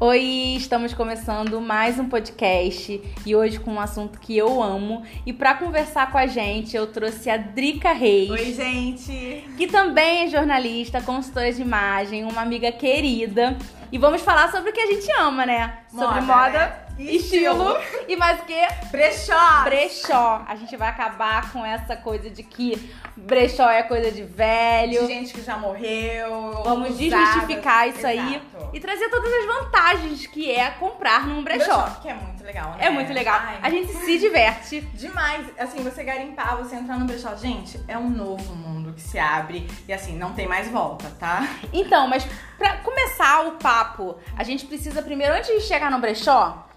Oi, estamos começando mais um podcast e hoje com um assunto que eu amo. E para conversar com a gente, eu trouxe a Drica Reis. Oi, gente! Que também é jornalista, consultora de imagem, uma amiga querida. E vamos falar sobre o que a gente ama, né? Moda, sobre moda, né? estilo. Estilo. e mais o quê? Brechó! Brechó. A gente vai acabar com essa coisa de que brechó é coisa de velho. De gente que já morreu. Vamos usadas. desmistificar isso aí Exato. E trazer todas as vantagens que é comprar num brechó. Brechó, que é muito legal, né? É muito legal. Ai, A gente se diverte. Demais. Assim, você garimpar, você entrar no brechó. Gente, é um novo mundo que se abre. E assim, não tem mais volta, tá? Então, mas pra começar o papo, a gente precisa primeiro, antes de chegar no brechó,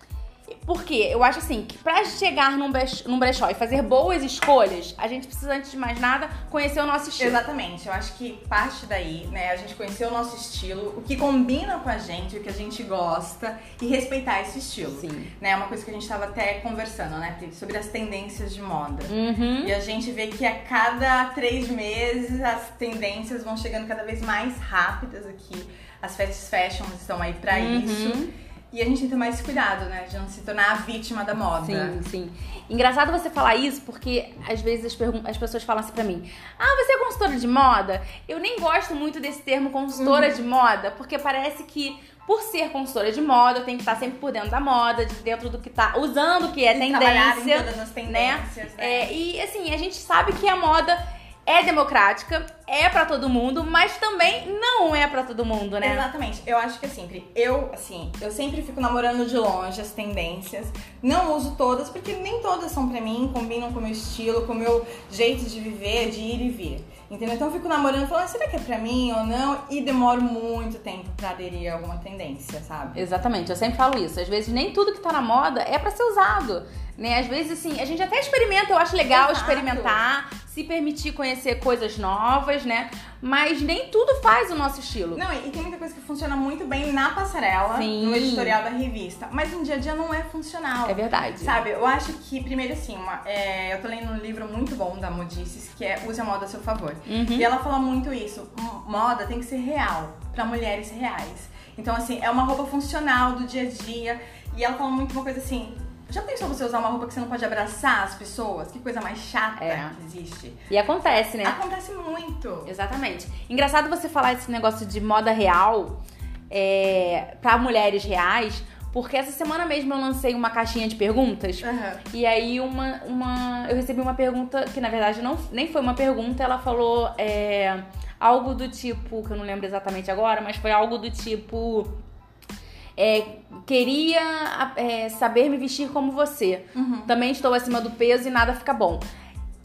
porque eu acho assim, que pra chegar num brech- num brechó e fazer boas escolhas, a gente precisa, antes de mais nada, conhecer o nosso estilo. Exatamente. Eu acho que parte daí, né? A gente conhecer o nosso estilo, o que combina com a gente, o que a gente gosta e respeitar esse estilo. Sim. Né? Uma coisa que a gente tava até conversando, né? Sobre as tendências de moda. Uhum. E a gente vê que a cada três meses as tendências vão chegando cada vez mais rápidas aqui. As fast fashions estão aí pra Uhum. isso. E a gente tem que ter mais cuidado, né? De não se tornar a vítima da moda. Sim, sim. Engraçado você falar isso, porque às vezes as, as pessoas falam assim pra mim: Ah, você é consultora de moda? Eu nem gosto muito desse termo consultora Uhum. de moda, porque parece que. Por ser consultora de moda, eu tenho que estar sempre por dentro da moda, de dentro do que tá usando, o que é E trabalhar em tendência. todas as tendências, né? É, e assim, a gente sabe que a moda é democrática, é pra todo mundo, mas também não é pra todo mundo, né? Exatamente. Eu acho que assim, Pri, eu, assim, eu sempre fico namorando de longe as tendências. Não uso todas, porque nem todas são pra mim, combinam com o meu estilo, com o meu jeito de viver, de ir e vir. Entendeu? Então eu fico namorando, falando, será que é pra mim ou não? E demoro muito tempo pra aderir a alguma tendência, sabe? Exatamente, eu sempre falo isso. Às vezes nem tudo que tá na moda é pra ser usado, né? Às vezes assim, a gente até experimenta, eu acho legal Exato. experimentar, se permitir conhecer coisas novas, né? Mas nem tudo faz o nosso estilo. Não, e tem muita coisa que funciona muito bem na passarela, Sim. no editorial da revista. Mas no dia a dia não é funcional. É verdade. Sabe, eu acho que, primeiro assim, uma- é, eu tô lendo um livro muito bom da Modices, que é Use a Moda a seu favor. Uhum. E ela fala muito isso, moda tem que ser real, pra mulheres reais. Então, assim, é uma roupa funcional do dia a dia. E ela fala muito uma coisa assim, já pensou você usar uma roupa que você não pode abraçar as pessoas? Que coisa mais chata É. que existe. E acontece, né? Acontece muito. Exatamente. Engraçado você falar esse negócio de moda real é, para mulheres reais, porque essa semana mesmo eu lancei uma caixinha de perguntas. Aham. E aí uma, uma, eu recebi uma pergunta que na verdade não, nem foi uma pergunta, ela falou é, algo do tipo, que eu não lembro exatamente agora, mas foi algo do tipo. É, queria é, saber me vestir como você. Uhum. Também estou acima do peso e nada fica bom.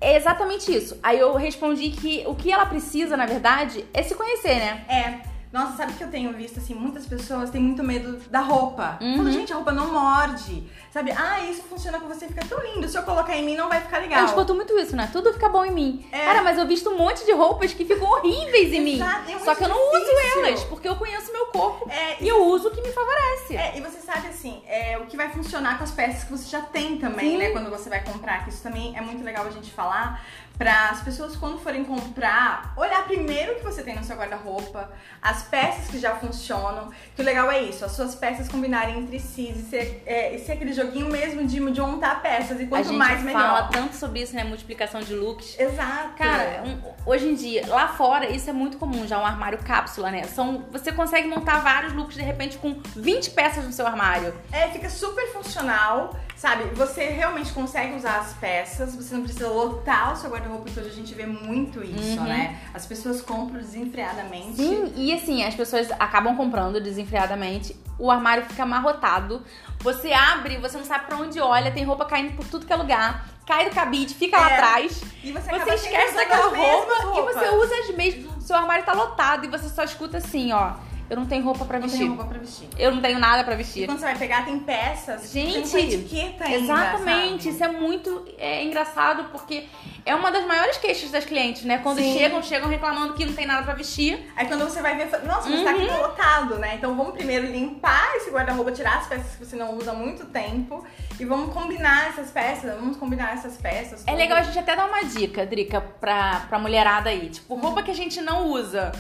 É exatamente isso. Aí eu respondi que o que ela precisa, na verdade, é se conhecer, né? É. Nossa, sabe que eu tenho visto, assim, muitas pessoas têm muito medo da roupa. Uhum. Fala, gente, a roupa não morde. Sabe? Ah, isso funciona com você, fica tão lindo. Se eu colocar em mim, não vai ficar legal. Eu escuto muito isso, né? Tudo fica bom em mim. É. Cara, mas eu visto um monte de roupas que ficam horríveis em mim. Exato, é Só que eu não uso elas, porque eu conheço meu corpo. É, E eu uso o que me favorece. É, e você sabe assim, é, o que vai funcionar com as peças que você já tem também, Sim. né? Quando você vai comprar, que isso também é muito legal a gente falar. Para as pessoas, quando forem comprar, olhar primeiro o que você tem no seu guarda-roupa, as peças que já funcionam. Que o legal é isso, as suas peças combinarem entre si e ser, é, e ser aquele joguinho mesmo de, de montar peças. E A quanto gente mais, melhor. fala tanto sobre isso, né? Multiplicação de looks. Exato. Cara, um- hoje em dia, lá fora, isso é muito comum, já um armário cápsula, né? São, você consegue montar vários looks, de repente, com 20 peças no seu armário. É, fica super funcional, sabe? Você realmente consegue usar as peças, você não precisa lotar o seu guarda-roupa, que hoje a gente vê muito isso, Uhum. né? As pessoas compram desenfreadamente. Sim, e assim, as pessoas acabam comprando desenfreadamente, o armário fica amarrotado. Você abre, você não sabe pra onde olha, tem roupa caindo por tudo que é lugar. Cai do cabide, fica lá É. atrás. E você, Você esquece daquela roupa e você usa as mesmas. Seu armário tá lotado e você só escuta assim, ó. Eu não tenho roupa pra Não vestir. tem roupa pra vestir. Eu não tenho nada pra E vestir. quando você vai pegar, tem peças. Gente, tem etiqueta ainda, Exatamente, sabe? isso é muito é, engraçado porque é uma das maiores queixas das clientes, né? Quando Sim. chegam, chegam reclamando que não tem nada pra vestir. Aí quando você vai ver, fala, nossa, mas tá aqui Uhum. lotado, né? Então vamos primeiro limpar esse guarda-roupa, tirar as peças que você não usa há muito tempo e vamos combinar essas peças, vamos combinar essas peças. É tudo. legal a gente até dar uma dica, Drica, pra, pra mulherada aí. Tipo, roupa que a gente não usa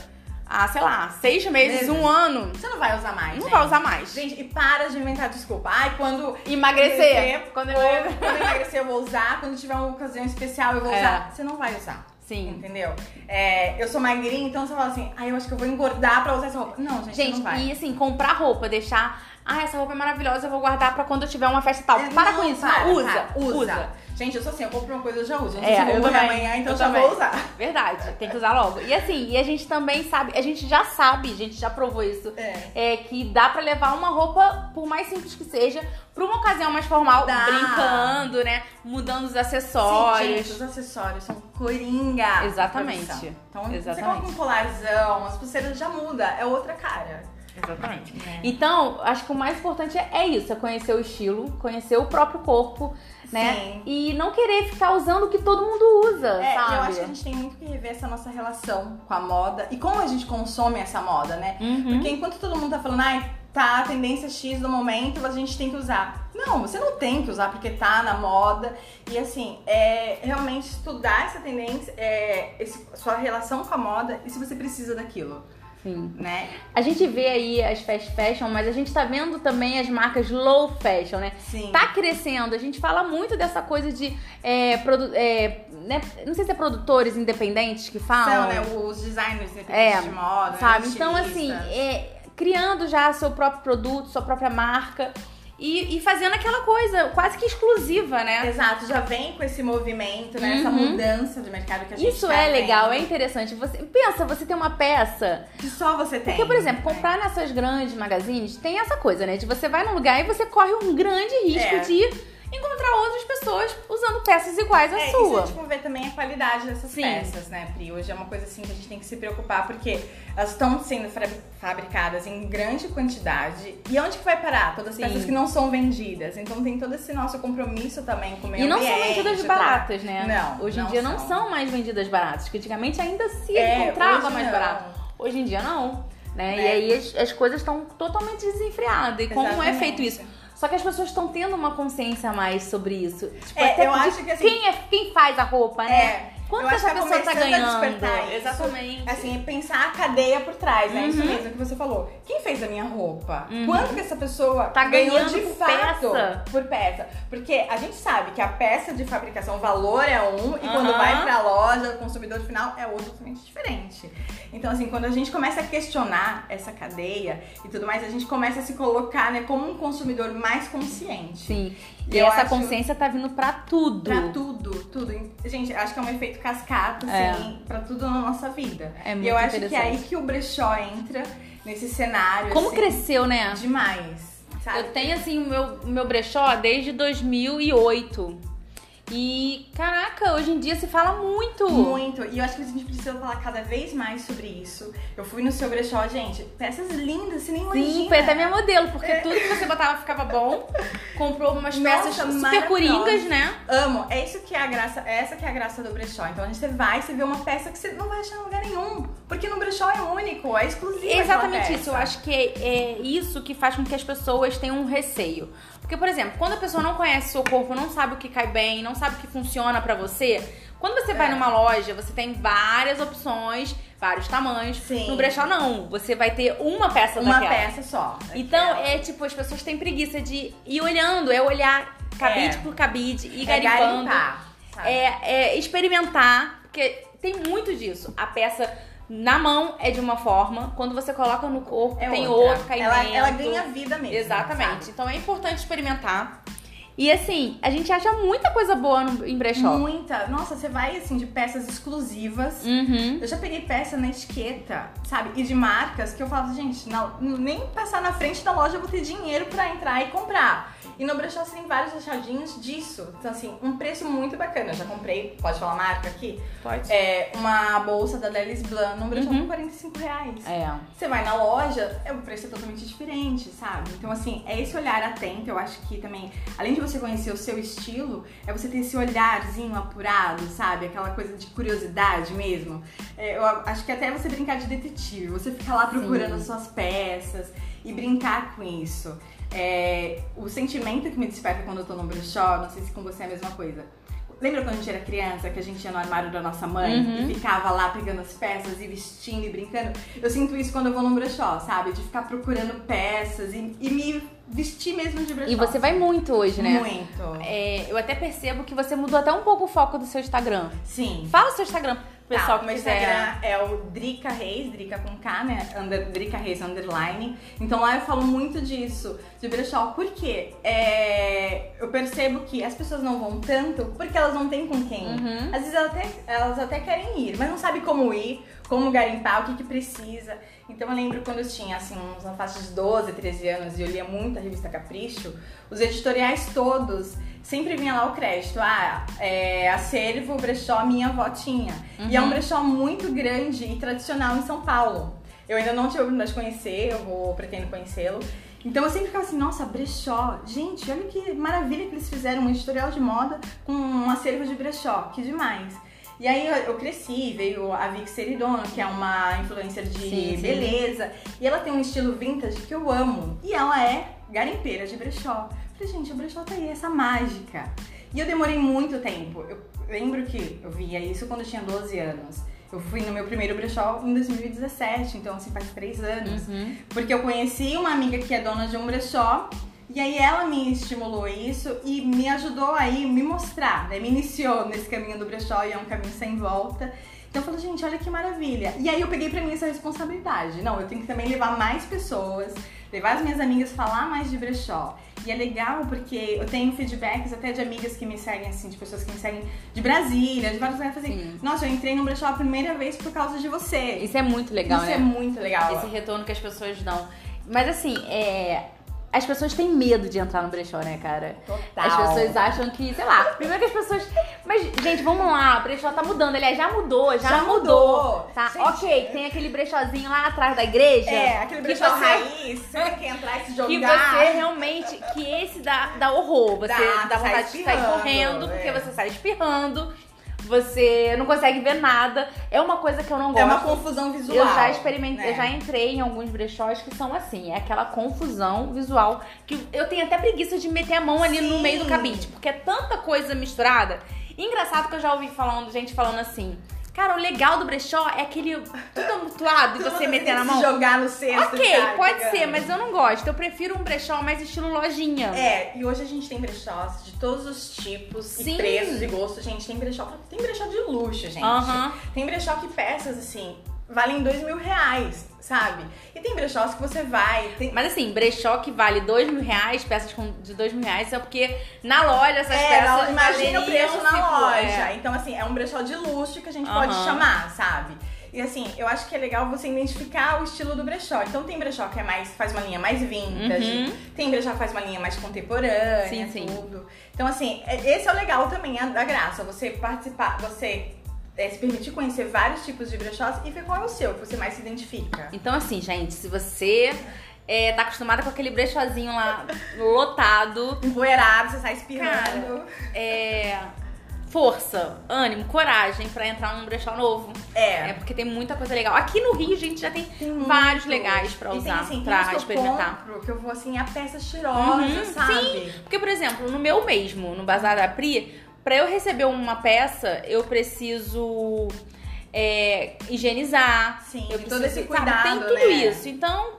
há, sei lá, seis meses, Meses. um ano, Você não vai usar mais. não gente. vai usar mais. Gente, e para de inventar desculpa. Ai, quando Emagrecer. Quando eu... Ou quando eu emagrecer, eu vou usar. Quando tiver uma ocasião especial, eu vou É. usar. Você não vai usar. Sim. Entendeu? É, eu sou magrinha, então você fala assim, ai, eu acho que eu vou engordar pra usar essa roupa. Não, gente, Gente, não vai. e assim, comprar roupa, deixar. Ah, essa roupa é maravilhosa, eu vou guardar pra quando eu tiver uma festa tal. É, para não, com isso, para, não, usa, para, usa. Gente, eu sou assim, eu compro uma coisa, eu já uso. Eu não É, sei se eu vou amanhã, então eu já também. vou usar. Verdade, tem que usar logo. E assim, e a gente também sabe, a gente já sabe, a gente já provou isso. É. É que dá pra levar uma roupa, por mais simples que seja, pra uma ocasião mais formal, Dá. brincando, né? Mudando os Sim, acessórios. gente, os acessórios são coringa. Exatamente. Então, Exatamente. você coloca um colarzão, as pulseiras já muda, é outra cara. Exatamente. É. Então, acho que o mais importante é, é isso, é conhecer o estilo, conhecer o próprio corpo, né? Sim. E não querer ficar usando o que todo mundo usa, É, sabe? eu acho que a gente tem muito que rever essa nossa relação com a moda e como a gente consome essa moda, né? Uhum. Porque enquanto todo mundo tá falando, ai, tá a tendência X do momento, a gente tem que usar. Não, você não tem que usar porque tá na moda. E assim, é realmente estudar essa tendência, é, esse- sua relação com a moda e se você precisa daquilo, Sim. né? A gente vê aí as fast fashion, mas a gente tá vendo também as marcas low fashion, né? Sim. Tá crescendo. A gente fala muito dessa coisa de. é, é, né, Não sei se é produtores independentes que falam. São, né, os designers independentes É, de moda, né, sabe? os Então, assim, é, criando já seu próprio produto, sua própria marca e, e fazendo aquela coisa quase que exclusiva, né? Exato, já vem com esse movimento, né? Essa Uhum. mudança de mercado que a gente Isso tá é legal, é vendo, interessante. Você pensa, você tem uma peça. Que só você tem. Porque, por exemplo, né? comprar nessas grandes magazines tem essa coisa, né? De você vai num lugar e você corre um grande risco É. de encontrar outras pessoas usando peças iguais à É, sua. isso, tipo, ver também a qualidade dessas Sim. peças, né, Pri? Hoje é uma coisa assim que a gente tem que se preocupar, porque elas estão sendo fabricadas em grande quantidade. E onde que vai parar? Todas as Sim. peças que não são vendidas. Então tem todo esse nosso compromisso também com o meio E não são ambiente, vendidas pra- baratas, né? Não, Hoje em não dia não são. são mais vendidas baratas, que antigamente ainda se É, encontrava mais não. barato. Hoje em dia não. Né? E aí as, as coisas estão totalmente desenfreadas. E como é Exatamente. feito isso? Só que as pessoas estão tendo uma consciência a mais sobre isso. Tipo, É, até eu acho que, assim, quem, é, quem faz a roupa, né? É, Quanto eu que acho essa que pessoa tá ganhando? despertar isso. Exatamente. Assim, pensar a cadeia por trás, né? Isso Uhum. mesmo que você falou. Quem fez a minha roupa? Uhum. Quanto que essa pessoa Tá ganhou ganhando de por fato peça? por peça? Porque a gente sabe que a peça de fabricação, o valor é um, e quando vai pra loja, o consumidor final é outro totalmente diferente. Então, assim, quando a gente começa a questionar essa cadeia e tudo mais, a gente começa a se colocar, né, como um consumidor mais consciente. Sim. E Eu essa acho- consciência tá vindo pra tudo. Pra tudo, tudo. Gente, acho que é um efeito cascata, É. assim, pra tudo na nossa vida. É e muito eu acho que é aí que o brechó entra nesse cenário. Como assim, cresceu, né? Demais. Sabe? Eu tenho, assim, o meu, o meu brechó desde 2008. E, caraca, hoje em dia se fala muito. Muito. E eu acho que a gente precisa falar cada vez mais sobre isso. Eu fui no seu brechó, gente, peças lindas, você nem imagina. Sim, foi até minha modelo, porque tudo que você botava ficava bom. Comprou umas Nossa, peças super coringas, né? Amo. É isso que é a graça, é essa que é a graça do brechó. Então a gente vai, você vê uma peça que você não vai achar em lugar nenhum. Porque no brechó é único, é exclusivo. Exatamente isso. Eu acho que é, é isso que faz com que as pessoas tenham um receio. Porque, por exemplo, quando a pessoa não conhece seu corpo, não sabe o que cai bem, não sabe o que funciona pra você, quando você vai É. numa loja, você tem várias opções, vários tamanhos. Sim. No brechó, não. Você vai ter uma peça Uma daquela. peça só. Então, Aquela. é tipo, as pessoas têm preguiça de ir olhando, é olhar cabide É. por cabide, ir é garimpando. garimpar? É, é experimentar, porque tem muito disso. A peça na mão é de uma forma, quando você coloca no corpo É tem outra. outro caimento. Ela, ela ganha vida mesmo. Exatamente. sabe? Então é importante experimentar. E assim, a gente acha muita coisa boa no, em brechó. Muita. Nossa, você vai assim de peças exclusivas. Uhum. Eu já peguei peça na etiqueta, sabe? E de marcas que eu falo, gente, não, nem passar na frente da loja eu vou ter dinheiro pra entrar e comprar. E no brechó você tem vários achadinhos disso. Então, assim, um preço muito bacana. Eu já comprei, pode falar marca aqui? Pode. É, uma bolsa da Delis Blanc num brechó Uhum. por 45 reais. É. Você vai na loja, é, o preço é totalmente diferente, sabe? Então, assim, é esse olhar atento. Eu acho que também, além de você conhecer o seu estilo, é você ter esse olharzinho apurado, sabe? Aquela coisa de curiosidade mesmo. É, eu acho que até você brincar de detetive, você ficar lá procurando Sim. as suas peças e brincar com isso. É, o sentimento que me desperta quando eu tô no brechó, não sei se com você é a mesma coisa. Lembra quando a gente era criança, que a gente ia no armário da nossa mãe Uhum. e ficava lá pegando as peças e vestindo e brincando? Eu sinto isso quando eu vou num brechó, sabe? De ficar procurando peças e, e me vestir mesmo de brechó. E você vai muito hoje, né? Muito. É, eu até percebo que você mudou até um pouco o foco do seu Instagram. Sim. Fala o seu Instagram pro pessoal tá, que meu quiser. Instagram é o Drica Reis, Drica com K, né? Under, Drica Reis Underline. Então lá eu falo muito disso, de brechó. Por quê? É, eu percebo que as pessoas não vão tanto porque elas não têm com quem. Uhum. Às vezes elas até, elas até querem ir, mas não sabem como ir, como garimpar, o que, que precisa. Então eu lembro quando eu tinha, assim, uns na faixa de 12, 13 anos e eu lia muito a revista Capricho, os editoriais todos sempre vinha lá o crédito. Ah, é, acervo, brechó, minha avó tinha. E é um brechó muito grande e tradicional em São Paulo. Eu ainda não tive a oportunidade de conhecer, eu vou, pretendo conhecê-lo. Então eu sempre ficava assim, nossa, brechó. Gente, olha que maravilha que eles fizeram um editorial de moda com um acervo de brechó. Que demais. E aí eu, cresci, veio a Vic Seridona, que é uma influencer de Sim, sim. beleza. E ela tem um estilo vintage que eu amo. E ela é garimpeira de brechó. Falei, gente, o brechó tá aí, essa mágica. E eu demorei muito tempo. Eu lembro que eu via isso quando eu tinha 12 anos. Eu fui no meu primeiro brechó em 2017, então assim faz três anos. Uhum. Porque eu conheci uma amiga que é dona de um brechó e aí ela me estimulou isso e me ajudou aí me mostrar, né? Me iniciou nesse caminho do brechó e é um caminho sem volta. Então eu falei, gente, olha que maravilha. E aí eu peguei pra mim essa responsabilidade. Não, eu tenho que também levar mais pessoas, levar as minhas amigas a falar mais de brechó. E é legal porque eu tenho feedbacks até de amigas que me seguem, assim, de pessoas que me seguem de Brasília, de vários lugares, assim, Sim. nossa, eu entrei no brechó a primeira vez por causa de você. Isso é muito legal, Isso né? é muito legal. Esse retorno que as pessoas dão. Mas assim, é. As pessoas têm medo de entrar no brechó, né, cara? Total. As pessoas acham que, sei lá, primeiro que as pessoas. Mas, gente, vamos lá, o brechó tá mudando. Aliás, já mudou, já, Já mudou. mudou. Tá, Gente, ok, tem aquele brechózinho lá atrás da igreja. É, aquele que brechó você- raiz, você que entrar e se jogar. Que você realmente. Que esse dá, dá horror. Você Dá, dá, sai vontade de sair correndo, porque é. você sai espirrando, você não consegue ver nada. É uma coisa que eu não gosto. É uma confusão visual. Eu já experimentei, né? eu já entrei em alguns brechós que são assim, é aquela confusão visual que eu tenho até preguiça de meter a mão ali no Sim. meio do cabide, porque é tanta coisa misturada. Engraçado que eu já ouvi falando, gente falando assim. Cara, o legal do brechó é aquele tudo amontoado e você meter na mão. Jogar no cesto. Ok, cara, pode pegando. ser, mas eu não gosto. Eu prefiro um brechó mais estilo lojinha. É, e hoje a gente tem brechós de todos os tipos Sim. e preços e gostos. Gente, tem brechó, tem brechó de luxo, gente. Aham. Tem brechó que peças, assim, valem dois mil reais, sabe? E tem brechós que você vai, tem... Mas assim, brechó que vale dois mil reais, peças de dois mil reais, é porque na loja essas É, peças. na- imagina o preço na tipo, loja. é. Então, assim, é um brechó de luxo que a gente Aham. pode chamar, sabe? E assim, eu acho que é legal você identificar o estilo do brechó. Então tem brechó que é mais, faz uma linha mais vintage, Uhum. tem brechó que faz uma linha mais contemporânea, Sim, sim. tudo. Então, assim, é- esse é o legal também a- da graça. Você participar, você é, se permitir conhecer vários tipos de brechós e ver qual é o seu, que você mais se identifica. Então, assim, gente, se você é, tá acostumada com aquele brechózinho lá lotado, Empoeirado, você sai espirrando. é, força, ânimo, coragem pra entrar num brechó novo. É É. porque tem muita coisa legal. Aqui no Rio, a gente já tem, Tem vários muito. legais pra E usar, tem, assim, pra que eu experimentar. compro, que eu vou assim, a peça cheirosa, Uhum, sabe? Porque, por exemplo, no meu mesmo, no Bazar da Pri, pra eu receber uma peça, eu preciso é, higienizar. Sim, eu preciso, todo esse sabe, cuidado, Tem tudo né? isso. Então,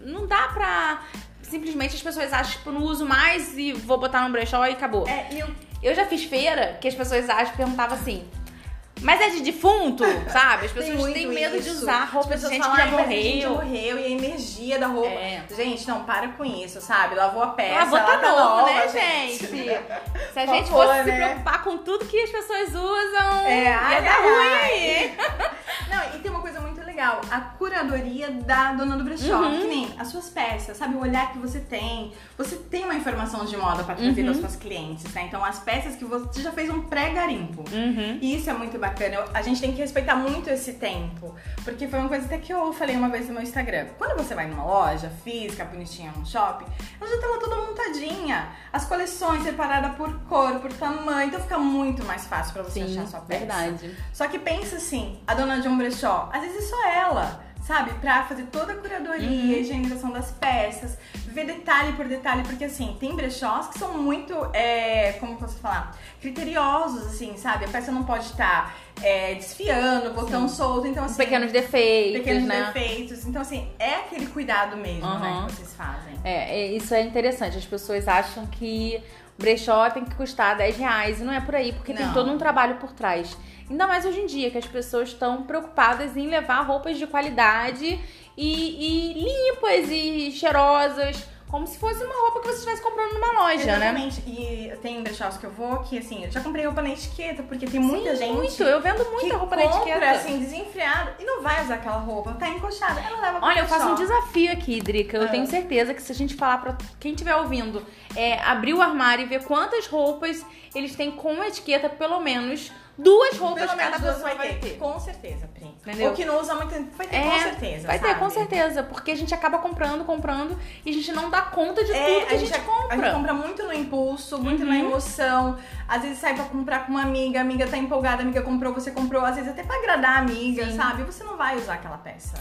não dá pra. Simplesmente as pessoas acham, tipo, não uso mais e vou botar no brechó e acabou. É, eu Eu já fiz feira que as pessoas acham, perguntavam assim. Mas é de defunto, sabe? As pessoas têm medo de isso. usar As roupa de pessoas gente falam, que já "Ai, mas a gente morreu. morreu e a energia da roupa. É. Gente, não, para com isso, sabe? Lavou a peça. Lavou tá novo, nova, né, gente? Se a Por gente favor, fosse se né? preocupar com tudo que as pessoas usam, É, ia ai, dar ai, ruim ai. Não, e tem uma coisa muito legal, a curadoria da dona do brechó, Uhum. que nem as suas peças, sabe? O olhar que você tem. Você tem uma informação de moda pra trazer Uhum. das suas clientes, né? Então as peças que você já fez um pré-garimpo. Uhum. E isso é muito bacana. Eu- A gente tem que respeitar muito esse tempo. Porque foi uma coisa até que eu falei uma vez no meu Instagram. Quando você vai numa loja física, bonitinha, num shopping, ela já tá lá toda montadinha. As coleções separadas por cor, por tamanho. Então fica muito mais fácil pra você Sim, achar a sua peça. verdade. Só que pensa assim, a dona de um brechó, às vezes é só ela. Sabe? Pra fazer toda a curadoria, Uhum. higienização das peças, ver detalhe por detalhe, porque assim, tem brechós que são muito, é, como posso falar? Criteriosos, assim, sabe? A peça não pode estar é, desfiando, botão solto, então assim. Pequenos defeitos, pequenos né? defeitos. Então, assim, é aquele cuidado mesmo, né, Uhum. que vocês fazem. É, é, isso é interessante. As pessoas acham que brechó tem que custar 10 reais. E não é por aí, porque tem Não. todo um trabalho por trás. Ainda mais hoje em dia, que as pessoas estão preocupadas em levar roupas de qualidade e, e limpas e cheirosas. Como se fosse uma roupa que você estivesse comprando numa loja, né? Exatamente. E tem brechós que eu vou que, assim, eu já comprei roupa na etiqueta, porque tem muita Sim, gente. Muito, eu vendo muita roupa na compra, etiqueta. assim, desenfreada e não vai usar aquela roupa. Tá encoxada, ela leva Olha, eu faço um desafio aqui, Drica. Eu Ah. tenho certeza que se a gente falar pra quem estiver ouvindo, é, abrir o armário e ver quantas roupas eles têm com etiqueta, pelo menos duas roupas Pelo cada pessoa vai ter. Com certeza, Pri. Entendeu? O que não usa muito vai ter, É, com certeza. Vai ter, sabe? com certeza. Porque a gente acaba comprando, comprando e a gente não dá conta de É, tudo que a gente, a compra. gente compra muito no impulso, muito Uhum. na emoção. Às vezes sai pra comprar com uma amiga, a amiga tá empolgada, a amiga comprou, você comprou. Às vezes até pra agradar a amiga, Sim. sabe? Você não vai usar aquela peça.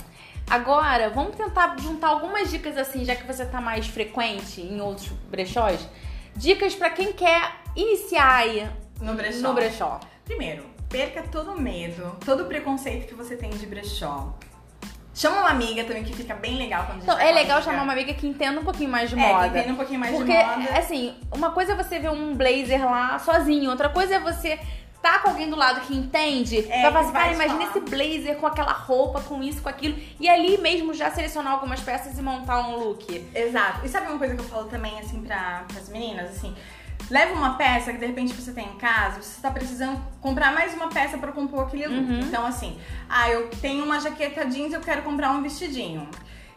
Agora, vamos tentar juntar algumas dicas assim, já que você tá mais frequente em outros brechós. Dicas pra quem quer iniciar aí No brechó. no brechó. Primeiro, perca todo o medo, todo o preconceito que você tem de brechó. Chama uma amiga também, que fica bem legal quando a gente Então, é legal chamar uma amiga que entenda um pouquinho mais de É, moda. que entenda um pouquinho mais Porque, de moda. assim, uma coisa é você ver um blazer lá sozinho, outra coisa é você tá com alguém do lado que entende, É, vai falar assim, cara, imagina falar. esse blazer com aquela roupa, com isso, com aquilo, e ali mesmo já selecionar algumas peças e montar um look. Exato. E sabe uma coisa que eu falo também, assim, pra, pras meninas, assim? Leva uma peça que de repente você tem em casa, você tá precisando comprar mais uma peça pra compor aquele look. Uhum. Então, assim, ah, eu tenho uma jaqueta jeans, eu quero comprar um vestidinho.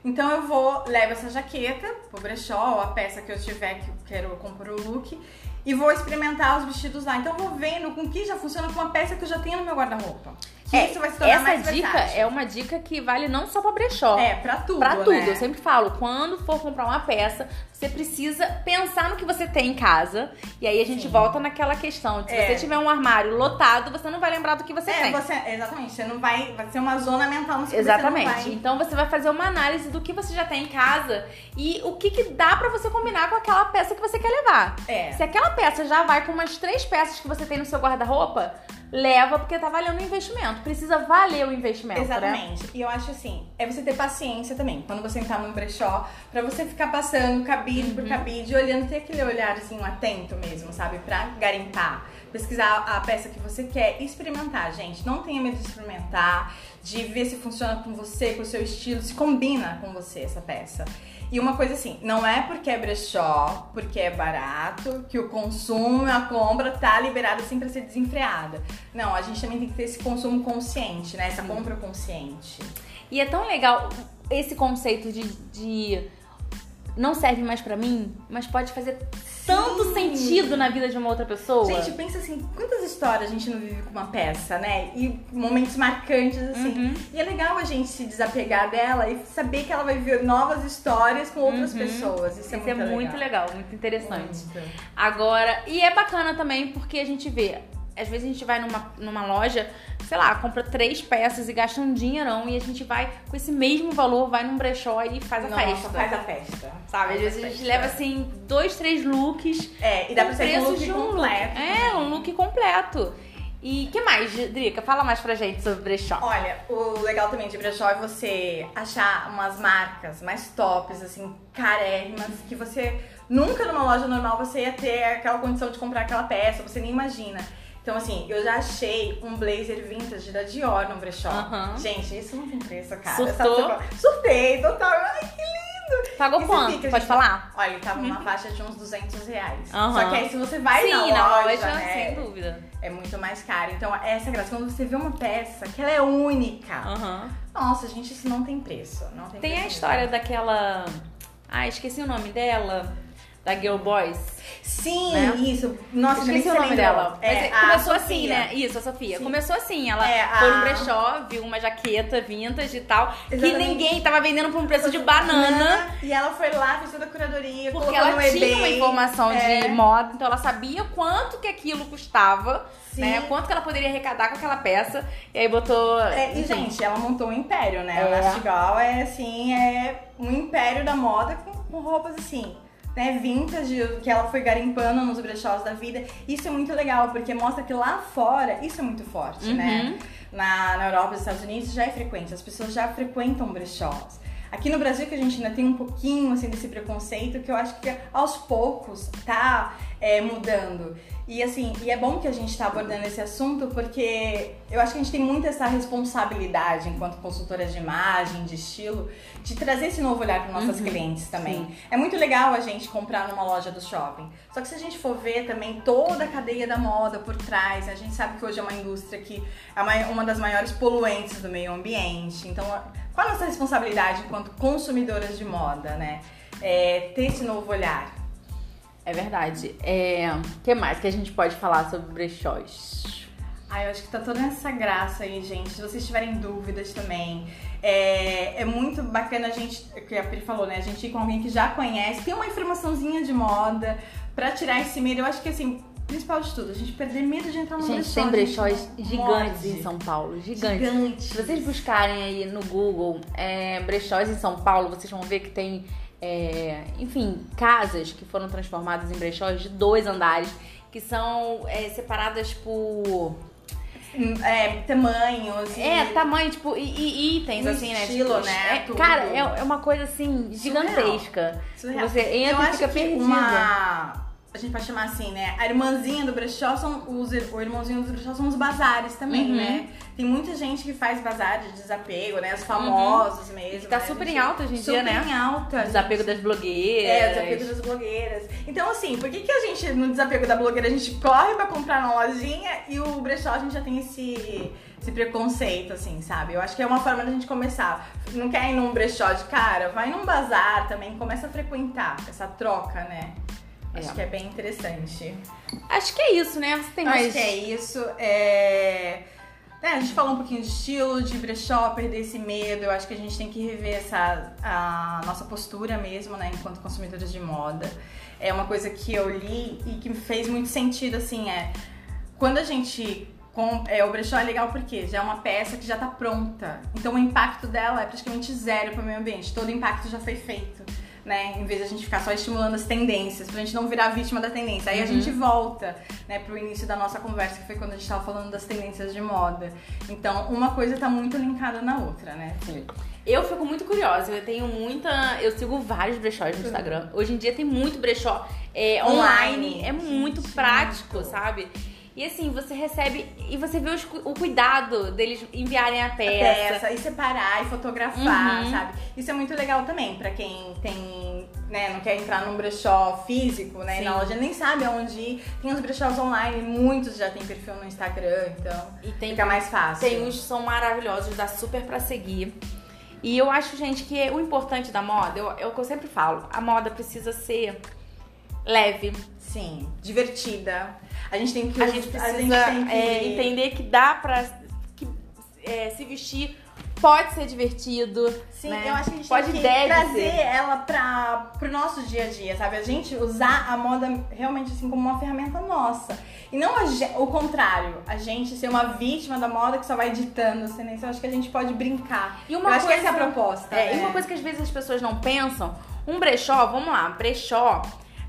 Então eu vou, levo essa jaqueta pro brechó, ou a peça que eu tiver que eu quero compor o look, e vou experimentar os vestidos lá. Então eu vou vendo com que já funciona com uma peça que eu já tenho no meu guarda-roupa. É, isso vai se tornar Essa mais dica versátil. é uma dica que vale não só pra brechó. É, pra tudo, Pra tudo. né? Eu sempre falo, quando for comprar uma peça, você precisa pensar no que você tem em casa. E aí a gente Sim. volta naquela questão. de Se É. você tiver um armário lotado, você não vai lembrar do que você É, tem. você, exatamente. Você não vai. Vai ser uma zona mental no seu Exatamente. Então você vai fazer uma análise do que você já tem em casa e o que, que dá pra você combinar com aquela peça que você quer levar. É. Se aquela peça já vai com umas três peças que você tem no seu guarda-roupa, leva porque tá valendo o investimento. Precisa valer o investimento, né? Exatamente. E eu acho assim, é você ter paciência também. Quando você entrar num brechó, pra você ficar passando cabide Uhum. por cabide, olhando, ter aquele olhar assim, atento mesmo, sabe? Pra garimpar. Pesquisar a peça que você quer experimentar, gente. Não tenha medo de experimentar, de ver se funciona com você, com o seu estilo, se combina com você essa peça. E uma coisa assim, não é porque é brechó, porque é barato, que o consumo, a compra tá liberada assim pra ser desenfreada. Não, a gente também tem que ter esse consumo consciente, né? Essa compra consciente. E é tão legal esse conceito de, de não serve mais pra mim, mas pode fazer tanto Sim. sentido na vida de uma outra pessoa. Gente, pensa assim, quantas histórias a gente não vive com uma peça, né? E momentos marcantes, assim. Uhum. E é legal a gente se desapegar dela e saber que ela vai viver novas histórias com outras Uhum. pessoas. Isso, Isso é muito é legal. muito legal, muito interessante. Muito. Agora, e é bacana também porque a gente vê, às vezes a gente vai numa, numa loja, sei lá, compra três peças e gasta um dinheirão e a gente vai com esse mesmo valor, vai num brechó e faz a Nossa, festa. faz a festa. Sabe? Às vezes a gente festa. leva assim dois, três looks. É, e dá pra ser um preço look de um completo. look. É, um look completo. E que mais, Drica? Fala mais pra gente sobre brechó. Olha, o legal também de brechó é você achar umas marcas mais tops, assim, carérrimas, que você nunca numa loja normal você ia ter aquela condição de comprar aquela peça, você nem imagina. Então, assim, eu já achei um blazer vintage da Dior no brechó. Aham. Gente, isso não tem preço, cara. Surtou? Surtei, total. Ai, que lindo! Pagou você quanto? fica, Pode gente, falar? Olha, ele tava numa faixa de uns 200 reais. Aham. Só que aí se você vai Sim, na loja, loja, né, sem dúvida. é muito mais caro. Então, essa é a graça. Quando você vê uma peça que ela é única, Aham. nossa, gente, isso não tem preço. Não tem, Tem preço a mesmo. história daquela. Ah, esqueci o nome dela. Da Girl Boys. Sim, Né? isso. Nossa, Esqueci o nome dela. É, começou Sofia. assim, né? Isso, a Sofia. Sim. Começou assim. Ela É, foi a- no brechó, viu uma jaqueta vintage e tal. Que Exatamente. ninguém tava vendendo por um preço de banana. E ela foi lá, fez toda a curadoria, Porque ela tinha uma eBay. informação É. de moda, então ela sabia quanto que aquilo custava, Sim. né? Quanto que ela poderia arrecadar com aquela peça. E aí botou. É, e, gente, ela montou um império, né? É. O Nastigal é, assim, é um império da moda com, com roupas, assim, né? Vintage, que ela foi garimpando nos brechós da vida. Isso é muito legal, porque mostra que lá fora, isso é muito forte, Uhum. né? Na, na Europa e nos Estados Unidos já é frequente, as pessoas já frequentam brechós. Aqui no Brasil que a gente ainda tem um pouquinho assim desse preconceito que eu acho que aos poucos tá é, mudando. E assim, e é bom que a gente tá abordando esse assunto porque eu acho que a gente tem muito essa responsabilidade enquanto consultoras de imagem, de estilo, de trazer esse novo olhar para nossas clientes também. sim. É muito legal a gente comprar numa loja do shopping. Só que se a gente for ver também toda a cadeia da moda por trás, a gente sabe que hoje é uma indústria que é uma- uma das maiores poluentes do meio ambiente. Então, qual a nossa responsabilidade enquanto consumidoras de moda, né? É ter esse novo olhar. É verdade. É... O que mais que a gente pode falar sobre brechós? Ah, eu acho que tá toda essa graça aí, gente. Se vocês tiverem dúvidas também, é, é muito bacana a gente, o que a Pri falou, né? A gente ir com alguém que já conhece, tem uma informaçãozinha de moda pra tirar esse medo. Eu acho que assim, principal de tudo, a gente perder medo de entrar no Gente, brechó. tem gente, brechós gigantes morde. em São Paulo. Gigantes. Gigantes. Se vocês buscarem aí no Google é, brechós em São Paulo, vocês vão ver que tem, é, enfim, casas que foram transformadas em brechós de dois andares, que são é, separadas por. É, tamanhos. e- É, tamanho, tipo, e, e itens, assim, né? estilo, Tipo, né? é- cara, é, é uma coisa assim, gigantesca. Surreal. Você Eu entra e acho fica que perdida. Uma... A gente pode chamar assim, né? A irmãzinha do brechó são os o irmãozinho dos brechó são os bazares também, Uhum. né? Tem muita gente que faz bazar de desapego, né? Os famosos mesmo. Tá né? super gente- em alta hoje em dia, né? Super em alta. Desapego gente. das blogueiras. É, o desapego das blogueiras. Então, assim, por que, que a gente, no desapego da blogueira, a gente corre pra comprar na lojinha e o brechó a gente já tem esse, esse preconceito, assim, sabe? Eu acho que é uma forma da gente começar. Não quer ir num brechó de cara, vai num bazar também, começa a frequentar essa troca, né? Acho É. que é bem interessante. Acho que é isso, né? Você tem Acho mais. que é isso. É... né, a gente falou um pouquinho de estilo, de brechó, perder esse medo. Eu acho que a gente tem que rever essa, a nossa postura mesmo, né, enquanto consumidores de moda. É uma coisa que eu li e que me fez muito sentido, assim, é... Quando a gente... Com, é, o brechó é legal porque já é uma peça que já tá pronta. Então o impacto dela é praticamente zero para o meio ambiente. Todo o impacto já foi feito. Né? Em vez de a gente ficar só estimulando as tendências, pra gente não virar vítima da tendência. Aí a gente volta, né, pro início da nossa conversa, que foi quando a gente tava falando das tendências de moda. Então, uma coisa tá muito linkada na outra, né? Sim. Eu fico muito curiosa, eu tenho muita. Eu sigo vários brechós no Instagram. Hoje em dia tem muito brechó é, online, Online. é muito prático, sabe? E assim, você recebe e você vê os o cuidado deles enviarem a A peça. peça, e separar e fotografar, Uhum. sabe? Isso é muito legal também pra quem tem, né, não quer entrar num brechó físico, né, Sim. na loja, nem sabe aonde ir. Tem os brechós online, muitos já tem perfil no Instagram, então E tem, fica mais fácil. tem uns que são maravilhosos, dá super pra seguir. E eu acho, gente, que o importante da moda, eu- é o que eu sempre falo, a moda precisa ser leve. Sim, divertida. A gente tem que A gente precisa tem que- é, entender que dá pra que, é, se vestir, pode ser divertido. Sim, né? eu acho que a gente pode tem que trazer ser. ela pra, pro nosso dia a dia, sabe? A gente usar a moda realmente assim como uma ferramenta nossa. E não a o contrário, a gente ser uma vítima da moda que só vai ditando as tendências. Eu acho que a gente pode brincar. E uma eu acho que essa é a coisa- proposta. É, né? E uma coisa que às vezes as pessoas não pensam, um brechó, vamos lá, brechó,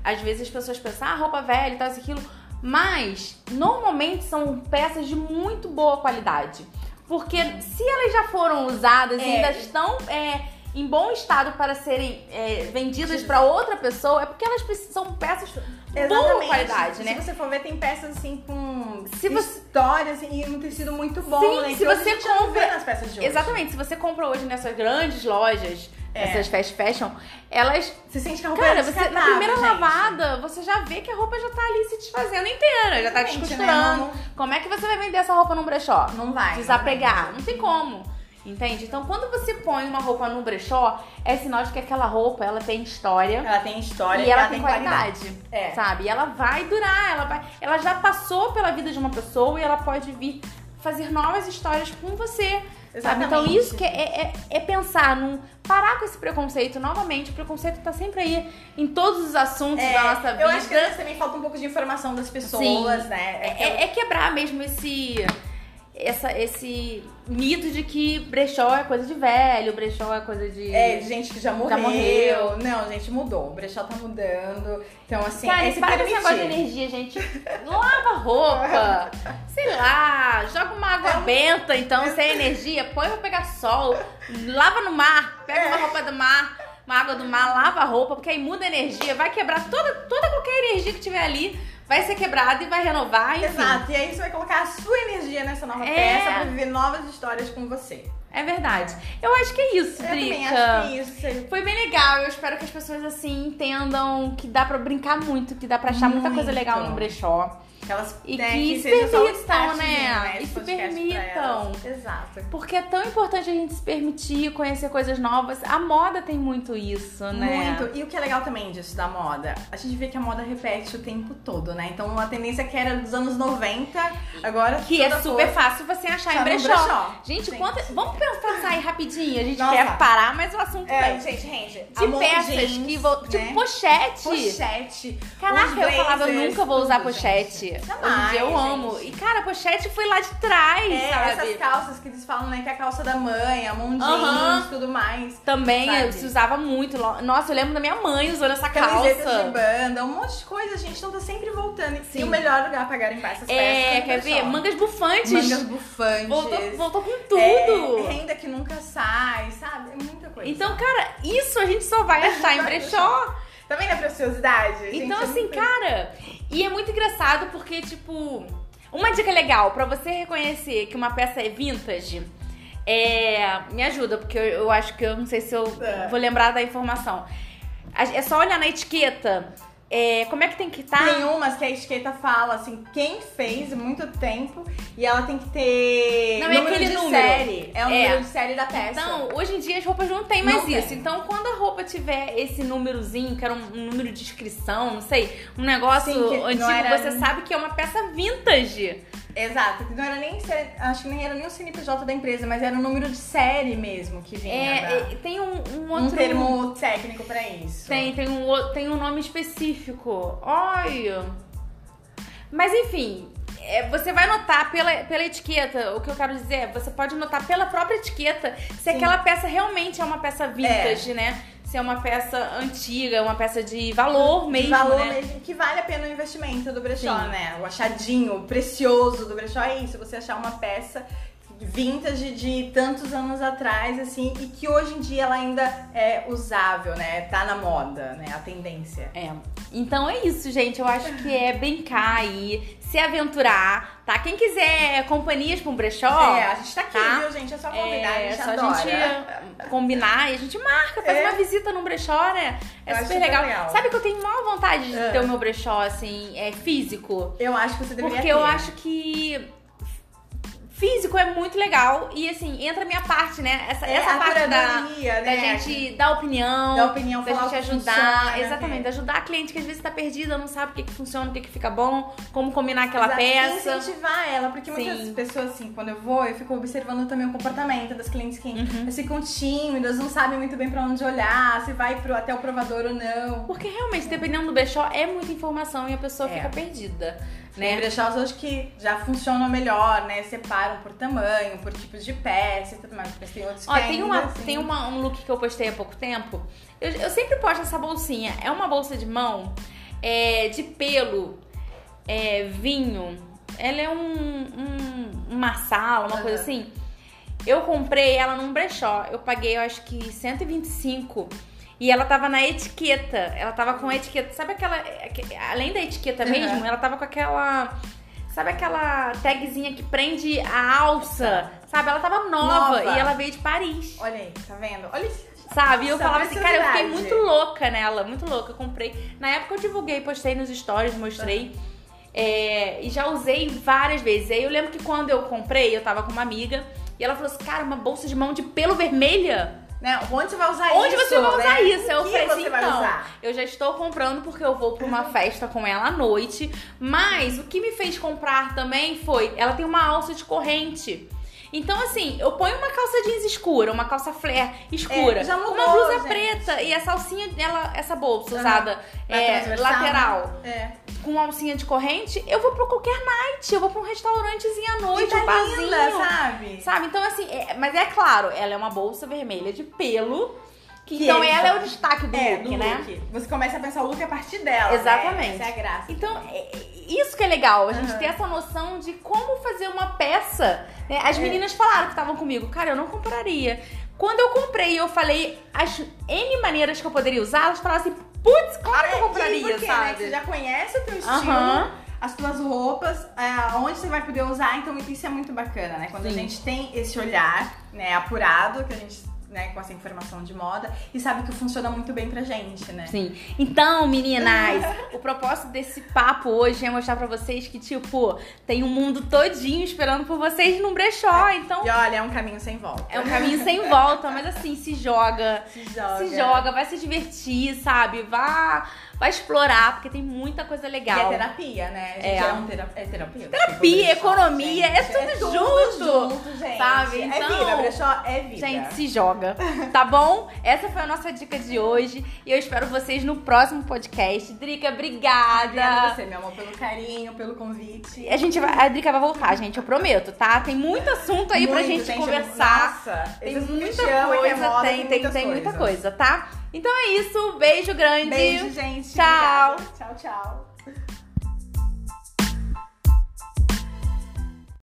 às vezes as pessoas pensam, ah, roupa velha e tal, isso, aquilo, mas normalmente são peças de muito boa qualidade. Porque se elas já foram usadas e É. ainda estão é, em bom estado para serem é, vendidas para outra pessoa, é porque elas são peças de boa qualidade, né? Se você for ver, tem peças assim com Se você- histórias e um tecido muito bom, Sim, né? se Que hoje você compra- nas peças de hoje. Exatamente, se você compra hoje nessas grandes lojas, É. essas fast fashion, elas Você sente que a roupa Cara, você, na primeira gente. lavada, você já vê que a roupa já tá ali se desfazendo inteira, já tá descosturando. né? Como é que você vai vender essa roupa num brechó? Não vai. Desapegar? Não tem como. Entende? Então, quando você põe uma roupa no brechó, é sinal de que aquela roupa, ela tem história. Ela tem história e ela, tem, qualidade, É. sabe? E ela vai durar, ela vai, ela já passou pela vida de uma pessoa e ela pode vir fazer novas histórias com você. Sabe? Então Exatamente. isso que é, é, é pensar num parar com esse preconceito novamente. O preconceito tá sempre aí em todos os assuntos É, da nossa vida. Eu acho que às vezes também falta um pouco de informação das pessoas, Sim. né? É, é- é quebrar mesmo esse. Essa, esse mito de que brechó é coisa de velho, brechó é coisa de. É, de gente que já morreu. morreu. Não, gente, mudou. O brechó tá mudando. Então, assim, Cara, é para com esse negócio de energia, gente. Lava roupa. Sei lá, joga uma água É benta, então, sem energia, põe pra pegar sol. Lava no mar, pega É. uma roupa do mar, uma água do mar, lava a roupa, porque aí muda a energia, vai quebrar toda, toda qualquer energia que tiver ali, vai ser quebrada e vai renovar, enfim. Exato, e aí você vai colocar a sua energia nessa nova É. peça pra viver novas histórias com você. É verdade. Eu acho que é isso, Eu Drica. acho que isso. Foi bem legal, eu espero que as pessoas assim entendam que dá pra brincar muito, que dá pra achar muita coisa Muito. legal no brechó. Que elas E né, que se permitam, né? Esse E se permitam. Exato. Porque é tão importante a gente se permitir conhecer coisas novas. A moda tem muito isso, né? Muito. E o que é legal também disso da moda, a gente vê que a moda repete o tempo todo, né? Então uma tendência que era dos anos 90, agora Que é super fácil você achar em Tá no brechó. brechó. Gente, Gente. quanta- vamos pensar aí rapidinho. A gente Nossa. quer parar, mas o assunto É, vem. gente, gente. De amor peças jeans, que vão. Tipo, né? pochete. Pochete. Caraca, eu falava, eu nunca vou usar pochete. gente. Hoje em Jamais, dia eu amo. gente. E, cara, pochete foi lá de trás, É, sabe? essas calças que eles falam, né? Que é a calça da mãe, a mão jeans, tudo mais. Também Sabe? se usava muito. Nossa, eu lembro da minha mãe usando essa Camisetas calça. de banda, um monte de coisa, gente. Então tá sempre voltando. E Sim. o melhor lugar pra garimpar essas peças É, quer ver? Mangas bufantes. Mangas bufantes. Voltou, voltou com tudo. É, renda que nunca sai, sabe? É muita coisa. Então, cara, isso a gente só vai achar em brechó. Tá vendo a preciosidade? Então, é assim, cara, e é muito engraçado porque, tipo, uma dica legal pra você reconhecer que uma peça é vintage. É. Me ajuda, porque eu, eu acho que eu não sei se eu É. vou lembrar da informação. É só olhar na etiqueta. É, como é que tem que estar? Tem umas que a etiqueta fala assim, quem fez muito tempo e ela tem que ter Não, é número aquele de número. série. É o É. número de série da peça. Então, hoje em dia as roupas não tem mais Não isso. tem. Então, quando a roupa tiver esse númerozinho, que era um, um número de inscrição, não sei, um negócio Sim, antigo, era- você sabe que é uma peça vintage. Exato, não era nem acho que nem era nem o CNPJ da empresa, mas era o número de série mesmo que vinha. É, da- é, tem um, um outro. um termo técnico pra isso. Tem, tem um, tem um nome específico. Olha. Mas enfim, é, você vai notar pela, pela etiqueta, o que eu quero dizer é, você pode notar pela própria etiqueta se Sim. aquela peça realmente é uma peça vintage, né? Se é uma peça antiga, uma peça de valor mesmo, de valor né? mesmo, que vale a pena o investimento do brechó, Sim. né? O achadinho, precioso do brechó é isso, você achar uma peça vintage de tantos anos atrás, assim, e que hoje em dia ela ainda é usável, né? Tá na moda, né? A tendência. É. Então é isso, gente. Eu acho que é brincar aí, se aventurar, tá? Quem quiser companhias pra um brechó. é, a gente tá aqui, tá? viu, gente? É só convidar, a É, gente só adora. a gente combinar e a gente marca, faz É. uma visita num brechó, né? É Eu super legal. legal. Sabe que eu tenho maior vontade de É. ter o meu brechó, assim, é, físico? Eu acho que você deveria Porque ter. eu acho que físico é muito legal e, assim, entra a minha parte, né? Essa, É, essa a parte da, curadoria, da né? gente dar opinião, Dar opinião, da gente ajudar, funciona, exatamente, né? ajudar a cliente que às vezes tá perdida, não sabe o que, que funciona, o que, que fica bom, como combinar aquela Exato. peça. Incentivar ela, porque muitas Sim. pessoas, assim, quando eu vou, eu fico observando também o comportamento das clientes que Uhum. elas ficam tímidas, não sabem muito bem pra onde olhar, se vai pro, até o provador ou não. Porque realmente, dependendo do brechó, é muita informação e a pessoa É. fica perdida, né? brechós hoje que já funcionam melhor, né? Separam por tamanho, por tipos de peça e tudo mais. Mas tem outros Ó, que tem, ainda, uma, assim, tem uma, um look que eu postei há pouco tempo. Eu, eu sempre posto essa bolsinha. É uma bolsa de mão é, de pelo, é, vinho. Ela é um, um, uma sala, uma Aham. coisa assim. Eu comprei ela num brechó. Eu paguei, eu acho que 125. E ela tava na etiqueta. Ela tava com a etiqueta. Sabe aquela. aque- Além da etiqueta Aham. mesmo, ela tava com aquela. Sabe aquela tagzinha que prende a alça? Sabe? Ela tava nova, Nova. e ela veio de Paris. Olha aí, tá vendo? Olha isso. Sabe? E eu falava assim, cara, eu fiquei muito louca nela, muito louca. Eu comprei. Na época eu divulguei, postei nos stories, mostrei. É, e já usei várias vezes. Aí eu lembro que quando eu comprei, eu tava com uma amiga. E ela falou assim, cara, uma bolsa de mão de pelo vermelha? Né? Onde você vai usar Onde isso? você vai usar né? isso? O Eu que falei você assim, vai então, usar? eu já estou comprando porque eu vou pra uma festa com ela à noite. Mas o que me fez comprar também foi, ela tem uma alça de corrente. Então, assim, eu ponho uma calça jeans escura, uma calça flare escura, É, mudou, uma blusa gente. preta e essa alcinha, ela, essa bolsa Aham. usada é, lateral, É. com uma alcinha de corrente, eu vou pra qualquer night, eu vou pra um restaurantezinho à noite, tá um barzinho. linda, sabe? Sabe? Então, assim, é- mas é claro, ela é uma bolsa vermelha de pelo. Que então, ela é o destaque do É, look, do né? look. Você começa a pensar o look a partir dela. Exatamente. Né? Essa é a graça. Então, é- é isso que é legal, a gente Aham. ter essa noção de como fazer uma peça. né? As É. meninas falaram que estavam comigo, cara, eu não compraria. Quando eu comprei eu falei as N maneiras que eu poderia usar, elas falaram assim, putz, claro que eu É, compraria, porque, Né, sabe? que você já conhece o teu estilo, Aham. as tuas roupas, onde você vai poder usar, então isso é muito bacana, né? Quando a Sim. gente tem esse olhar, né, apurado, que a gente, né, com essa informação de moda, e sabe que funciona muito bem pra gente, né? Sim. Então, meninas, o propósito desse papo hoje é mostrar pra vocês que, tipo, tem um mundo todinho esperando por vocês num brechó. Então, E olha, é um caminho sem volta. é um caminho sem volta, mas assim, se joga. Se joga. Se joga, vai se divertir, sabe? Vá, vai explorar, porque tem muita coisa E é legal. terapia, né? Gente É. é, um tera... é terapia. Terapia, economia, é gente. tudo junto, junto, gente. sabe? É Então, vida, brechó é vida. Gente, se joga, tá bom? Essa foi a nossa dica de hoje e eu espero vocês no próximo podcast. Drica, obrigada. Obrigada a você, meu amor, pelo carinho, pelo convite. A gente vai, a Drica vai voltar, gente, eu prometo, tá? Tem muito assunto aí pra Muito, gente tem conversar. Nossa, Tem muita é coisa, tem, tem, tem muita coisa, tá? Então é isso, beijo grande. Beijo, gente. Tchau. Obrigada. Tchau, tchau.